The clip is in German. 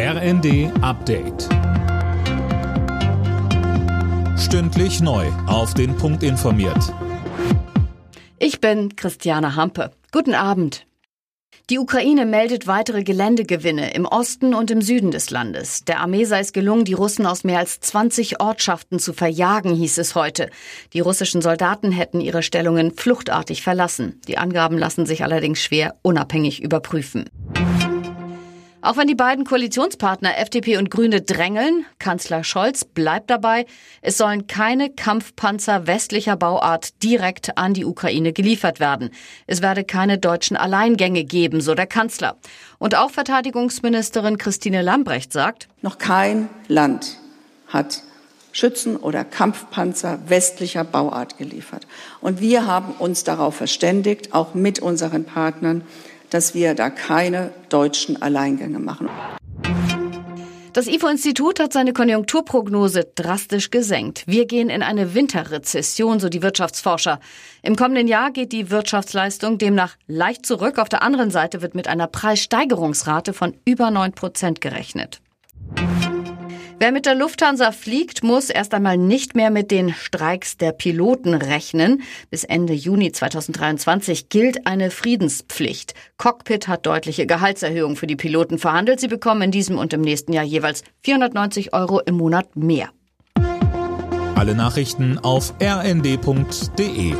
RND Update. Stündlich neu. Auf den Punkt informiert. Ich bin Christiane Hampe. Guten Abend. Die Ukraine meldet weitere Geländegewinne im Osten und im Süden des Landes. Der Armee sei es gelungen, die Russen aus mehr als 20 Ortschaften zu verjagen, hieß es heute. Die russischen Soldaten hätten ihre Stellungen fluchtartig verlassen. Die Angaben lassen sich allerdings schwer unabhängig überprüfen. Auch wenn die beiden Koalitionspartner FDP und Grüne drängeln, Kanzler Scholz bleibt dabei, es sollen keine Kampfpanzer westlicher Bauart direkt an die Ukraine geliefert werden. Es werde keine deutschen Alleingänge geben, so der Kanzler. Und auch Verteidigungsministerin Christine Lambrecht sagt, noch kein Land hat Schützen oder Kampfpanzer westlicher Bauart geliefert. Und wir haben uns darauf verständigt, auch mit unseren Partnern, dass wir da keine deutschen Alleingänge machen. Das IFO-Institut hat seine Konjunkturprognose drastisch gesenkt. Wir gehen in eine Winterrezession, so die Wirtschaftsforscher. Im kommenden Jahr geht die Wirtschaftsleistung demnach leicht zurück. Auf der anderen Seite wird mit einer Preissteigerungsrate von über 9 Prozent gerechnet. Wer mit der Lufthansa fliegt, muss erst einmal nicht mehr mit den Streiks der Piloten rechnen. Bis Ende Juni 2023 gilt eine Friedenspflicht. Cockpit hat deutliche Gehaltserhöhungen für die Piloten verhandelt. Sie bekommen in diesem und im nächsten Jahr jeweils 490 Euro im Monat mehr. Alle Nachrichten auf rnd.de